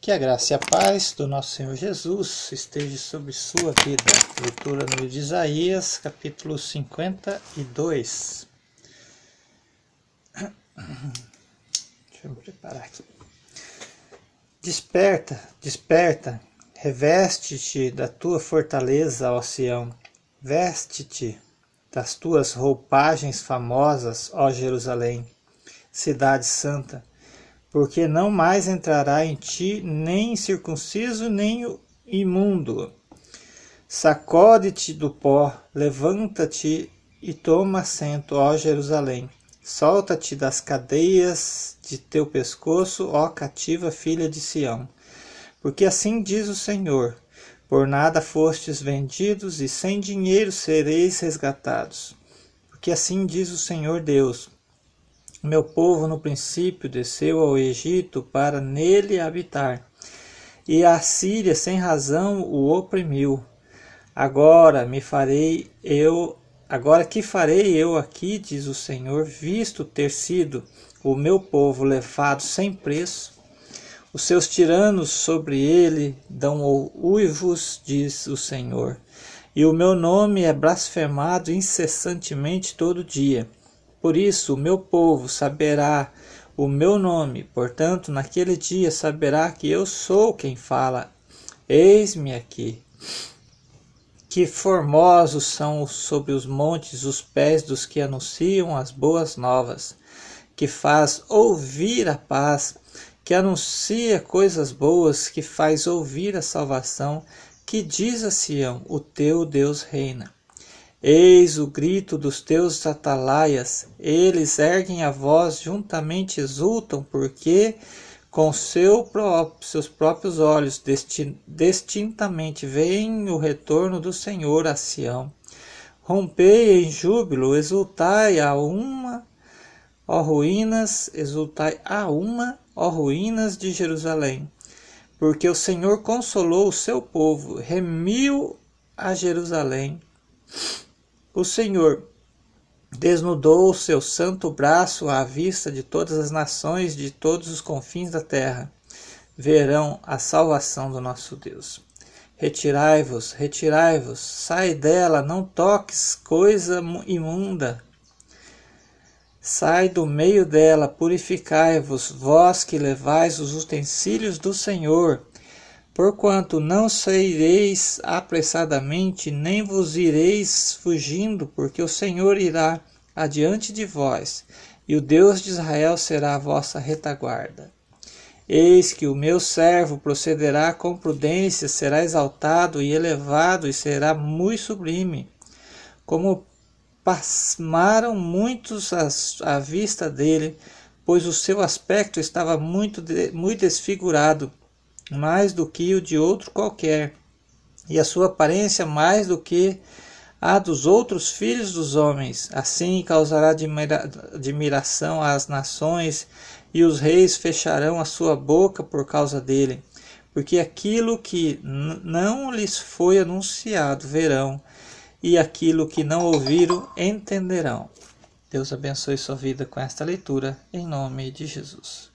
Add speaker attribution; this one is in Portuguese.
Speaker 1: Que a graça e a paz do nosso Senhor Jesus esteja sobre sua vida. Leitura no livro de Isaías, capítulo 52. Deixa eu me preparar aqui. Desperta, desperta, reveste-te da tua fortaleza, ó Sião. Veste-te das tuas roupagens famosas, ó Jerusalém, cidade santa porque não mais entrará em ti nem circunciso nem imundo. Sacode-te do pó, levanta-te e toma assento, ó Jerusalém. Solta-te das cadeias de teu pescoço, ó cativa filha de Sião. Porque assim diz o Senhor: por nada fostes vendidos e sem dinheiro sereis resgatados. Porque assim diz o Senhor Deus: meu povo no princípio desceu ao Egito para nele habitar, e a Síria sem razão o oprimiu. Agora me farei eu, agora que farei eu aqui, diz o Senhor, visto ter sido o meu povo levado sem preço? Os seus tiranos sobre ele dão uivos, diz o Senhor, e o meu nome é blasfemado incessantemente todo dia. Por isso o meu povo saberá o meu nome, portanto, naquele dia saberá que eu sou quem fala. Eis-me aqui. Que formosos são sobre os montes os pés dos que anunciam as boas novas, que faz ouvir a paz, que anuncia coisas boas, que faz ouvir a salvação, que diz a Sião: O teu Deus reina. Eis o grito dos teus atalaias, eles erguem a voz, juntamente exultam, porque com seu próprio, seus próprios olhos distintamente veem o retorno do Senhor a Sião. Rompei em júbilo, exultai a uma, ó ruínas, exultai a uma, ó ruínas de Jerusalém. Porque o Senhor consolou o seu povo, remiu a Jerusalém o Senhor desnudou o seu santo braço à vista de todas as nações de todos os confins da terra. Verão a salvação do nosso Deus. Retirai-vos, retirai-vos, sai dela, não toques coisa imunda. Sai do meio dela, purificai-vos, vós que levais os utensílios do Senhor, Porquanto não saireis apressadamente, nem vos ireis fugindo, porque o Senhor irá adiante de vós, e o Deus de Israel será a vossa retaguarda. Eis que o meu servo procederá com prudência, será exaltado e elevado, e será muito sublime. Como pasmaram muitos à vista dele, pois o seu aspecto estava muito, muito desfigurado, mais do que o de outro qualquer, e a sua aparência mais do que a dos outros filhos dos homens. Assim causará admiração às nações, e os reis fecharão a sua boca por causa dele, porque aquilo que não lhes foi anunciado verão, e aquilo que não ouviram entenderão. Deus abençoe sua vida com esta leitura, em nome de Jesus.